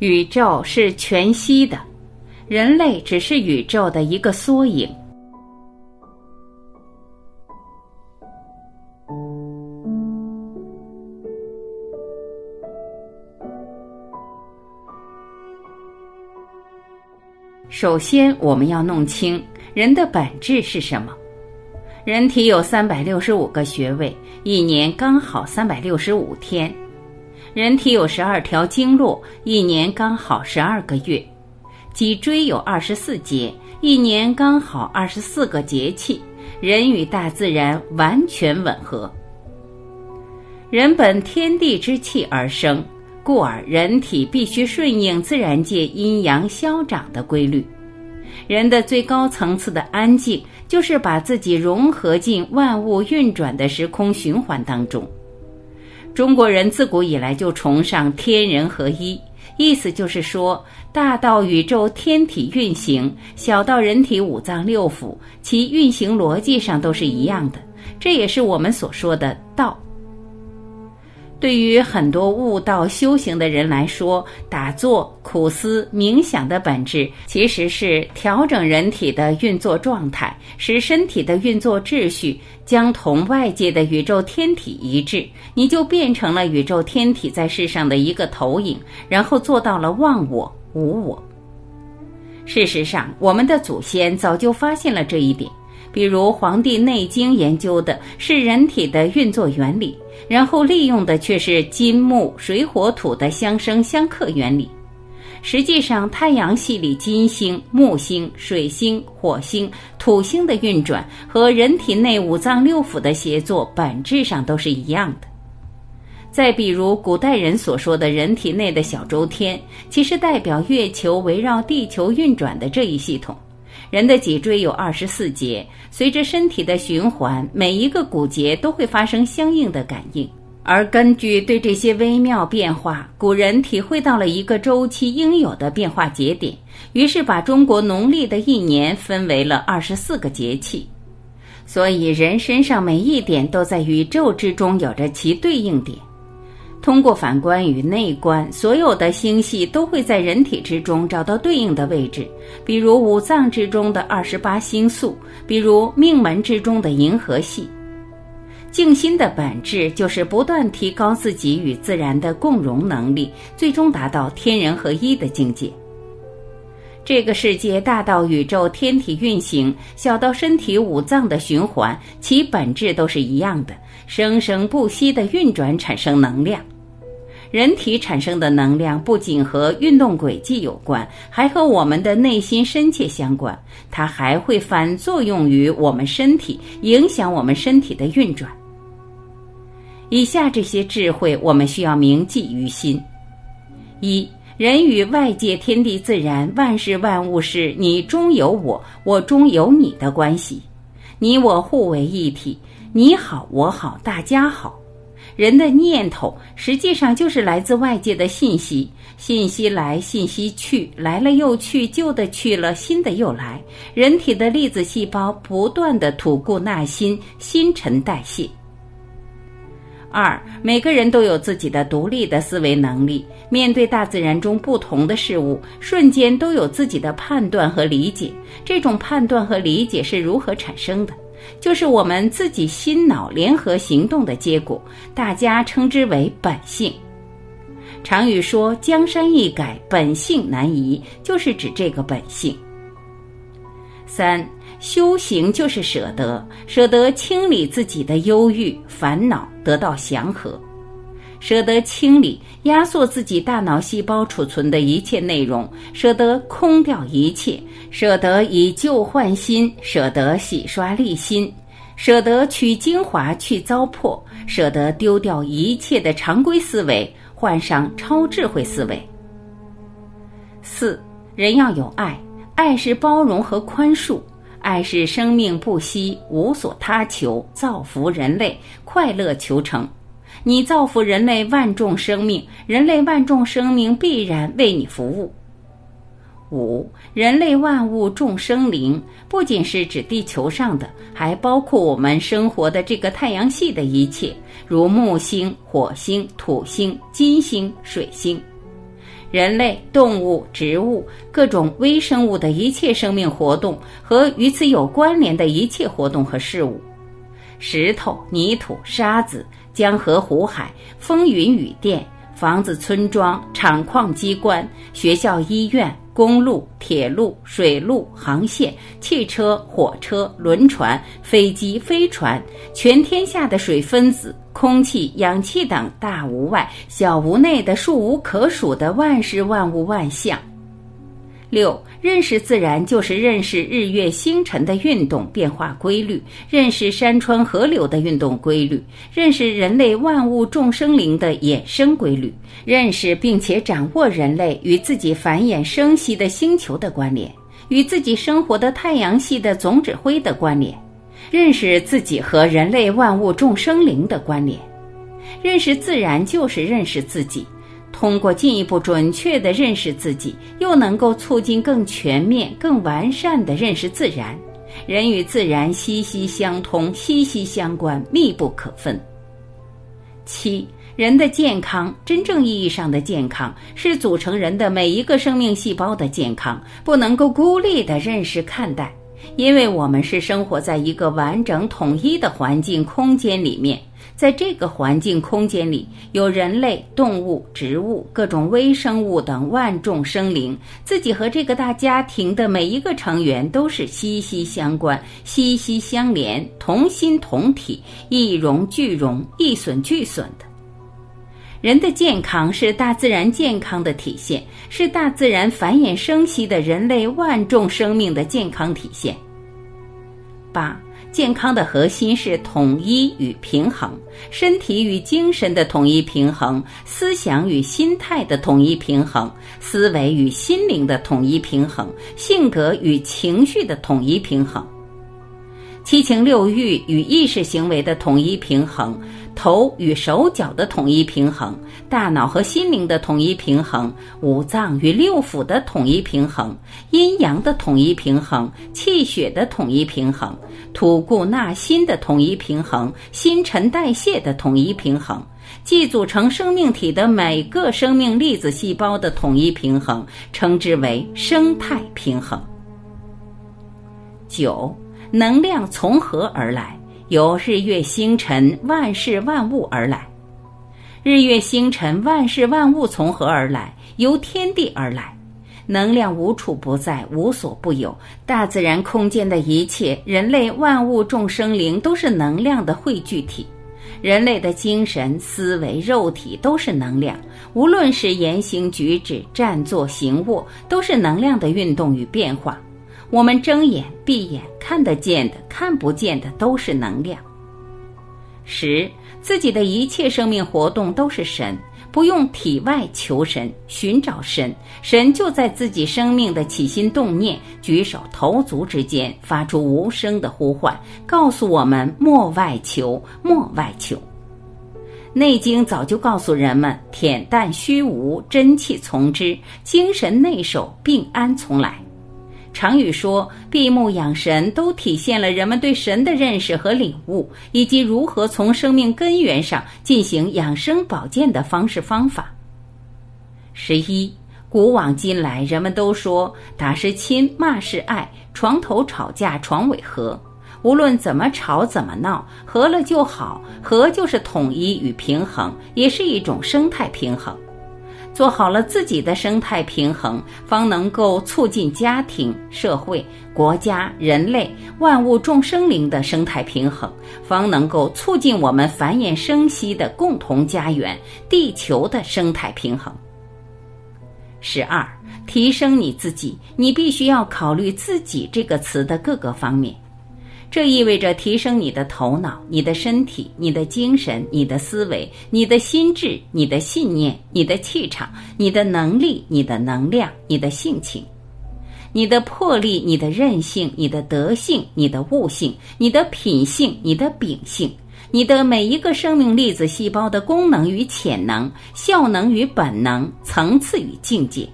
宇宙是全息的，人类只是宇宙的一个缩影。首先，我们要弄清人的本质是什么。人体有三百六十五个穴位，一年刚好三百六十五天。人体有十二条经络，一年刚好十二个月；脊椎有二十四节，一年刚好二十四个节气。人与大自然完全吻合。人本天地之气而生，故而人体必须顺应自然界阴阳消长的规律。人的最高层次的安静，就是把自己融合进万物运转的时空循环当中。中国人自古以来就崇尚天人合一，意思就是说，大到宇宙天体运行，小到人体五脏六腑，其运行逻辑上都是一样的。这也是我们所说的道。对于很多悟道修行的人来说，打坐、苦思、冥想的本质其实是调整人体的运作状态，使身体的运作秩序将同外界的宇宙天体一致，你就变成了宇宙天体在世上的一个投影，然后做到了忘我、无我。事实上，我们的祖先早就发现了这一点。比如《黄帝内经》研究的是人体的运作原理，然后利用的却是金木水火土的相生相克原理。实际上，太阳系里金星、木星、水星、火星、土星的运转和人体内五脏六腑的协作本质上都是一样的。再比如古代人所说的人体内的小周天，其实代表月球围绕地球运转的这一系统。人的脊椎有二十四节，随着身体的循环，每一个骨节都会发生相应的感应。而根据对这些微妙变化，古人体会到了一个周期应有的变化节点，于是把中国农历的一年分为了二十四个节气。所以，人身上每一点都在宇宙之中有着其对应点。通过反观与内观，所有的星系都会在人体之中找到对应的位置，比如五脏之中的二十八星宿，比如命门之中的银河系。静心的本质就是不断提高自己与自然的共融能力，最终达到天人合一的境界。这个世界大到宇宙天体运行，小到身体五脏的循环，其本质都是一样的，生生不息的运转，产生能量。人体产生的能量不仅和运动轨迹有关，还和我们的内心深切相关。它还会反作用于我们身体，影响我们身体的运转。以下这些智慧，我们需要铭记于心：一、人与外界天地自然万事万物是你中有我，我中有你的关系，你我互为一体，你好我好大家好。人的念头实际上就是来自外界的信息，信息来，信息去，来了又去，旧的去了，新的又来。人体的粒子细胞不断的吐故纳新，新陈代谢。二，每个人都有自己的独立的思维能力，面对大自然中不同的事物，瞬间都有自己的判断和理解。这种判断和理解是如何产生的？就是我们自己心脑联合行动的结果，大家称之为本性。常语说“江山易改，本性难移”，就是指这个本性。三，修行就是舍得，舍得清理自己的忧郁烦恼，得到祥和。舍得清理、压缩自己大脑细胞储存的一切内容，舍得空掉一切，舍得以旧换新，舍得洗刷立新，舍得取精华去糟粕，舍得丢掉一切的常规思维，换上超智慧思维。四人要有爱，爱是包容和宽恕，爱是生命不息，无所他求，造福人类，快乐求成。你造福人类万众生命，人类万众生命必然为你服务。五，人类万物众生灵，不仅是指地球上的，还包括我们生活的这个太阳系的一切，如木星、火星、土星、金星、水星。人类、动物、植物、各种微生物的一切生命活动和与此有关联的一切活动和事物。石头、泥土、沙子、江河湖海、风云雨电。房子、村庄、厂矿、机关、学校、医院、公路、铁路、水路、航线、汽车、火车、轮船、飞机、飞船，全天下的水分子、空气、氧气等大无外、小无内的数无可数的万事万物万象。六。认识自然，就是认识日月星辰的运动变化规律，认识山川河流的运动规律，认识人类万物众生灵的衍生规律，认识并且掌握人类与自己繁衍生息的星球的关联，与自己生活的太阳系的总指挥的关联，认识自己和人类万物众生灵的关联。认识自然，就是认识自己。通过进一步准确地认识自己，又能够促进更全面、更完善的认识自然。人与自然息息相通、息息相关、密不可分。七，人的健康，真正意义上的健康，是组成人的每一个生命细胞的健康，不能够孤立地认识看待，因为我们是生活在一个完整统一的环境空间里面。在这个环境空间里，有人类、动物、植物、各种微生物等万众生灵。自己和这个大家庭的每一个成员都是息息相关、息息相连、同心同体、一荣俱荣、一损俱损的。人的健康是大自然健康的体现，是大自然繁衍生息的人类万众生命的健康体现。八。健康的核心是统一与平衡，身体与精神的统一平衡，思想与心态的统一平衡，思维与心灵的统一平衡，性格与情绪的统一平衡。七情六欲与意识行为的统一平衡，头与手脚的统一平衡，大脑和心灵的统一平衡，五脏与六腑的统一平衡，阴阳的统一平衡，气血的统一平衡，吐故纳新的统一平衡，新陈代谢的统一平衡，既组成生命体的每个生命粒子细胞的统一平衡，称之为生态平衡。九。能量从何而来？由日月星辰、万事万物而来。日月星辰、万事万物从何而来？由天地而来。能量无处不在，无所不有。大自然空间的一切，人类万物众生灵都是能量的汇聚体。人类的精神、思维、肉体都是能量。无论是言行举止、站坐行卧，都是能量的运动与变化。我们睁眼闭眼看得见的、看不见的都是能量。十，自己的一切生命活动都是神，不用体外求神、寻找神，神就在自己生命的起心动念、举手投足之间发出无声的呼唤，告诉我们莫外求，莫外求。《内经》早就告诉人们：恬淡虚无，真气从之；精神内守，病安从来。常语说“闭目养神”，都体现了人们对神的认识和领悟，以及如何从生命根源上进行养生保健的方式方法。十一，古往今来，人们都说“打是亲，骂是爱，床头吵架床尾和”。无论怎么吵怎么闹，和了就好，和就是统一与平衡，也是一种生态平衡。做好了自己的生态平衡，方能够促进家庭、社会、国家、人类、万物众生灵的生态平衡，方能够促进我们繁衍生息的共同家园——地球的生态平衡。十二，提升你自己，你必须要考虑“自己”这个词的各个方面。这意味着提升你的头脑、你的身体、你的精神、你的思维、你的心智、你的信念、你的气场、你的能力、你的能量、你的性情、你的魄力、你的韧性、你的德性、你的悟性、你的品性、你的秉性、你的每一个生命粒子细胞的功能与潜能、效能与本能、层次与境界。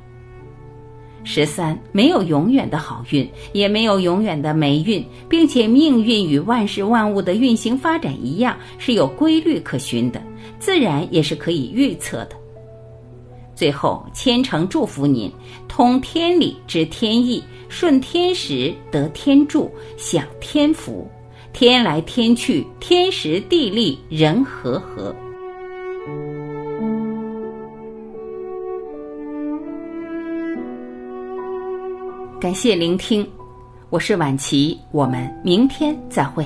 十三，没有永远的好运，也没有永远的霉运，并且命运与万事万物的运行发展一样，是有规律可循的，自然也是可以预测的。最后，千诚祝福您，通天理知天意，顺天时得天助，享天福，天来天去，天时地利人和和。感谢聆听，我是晚琪，我们明天再会。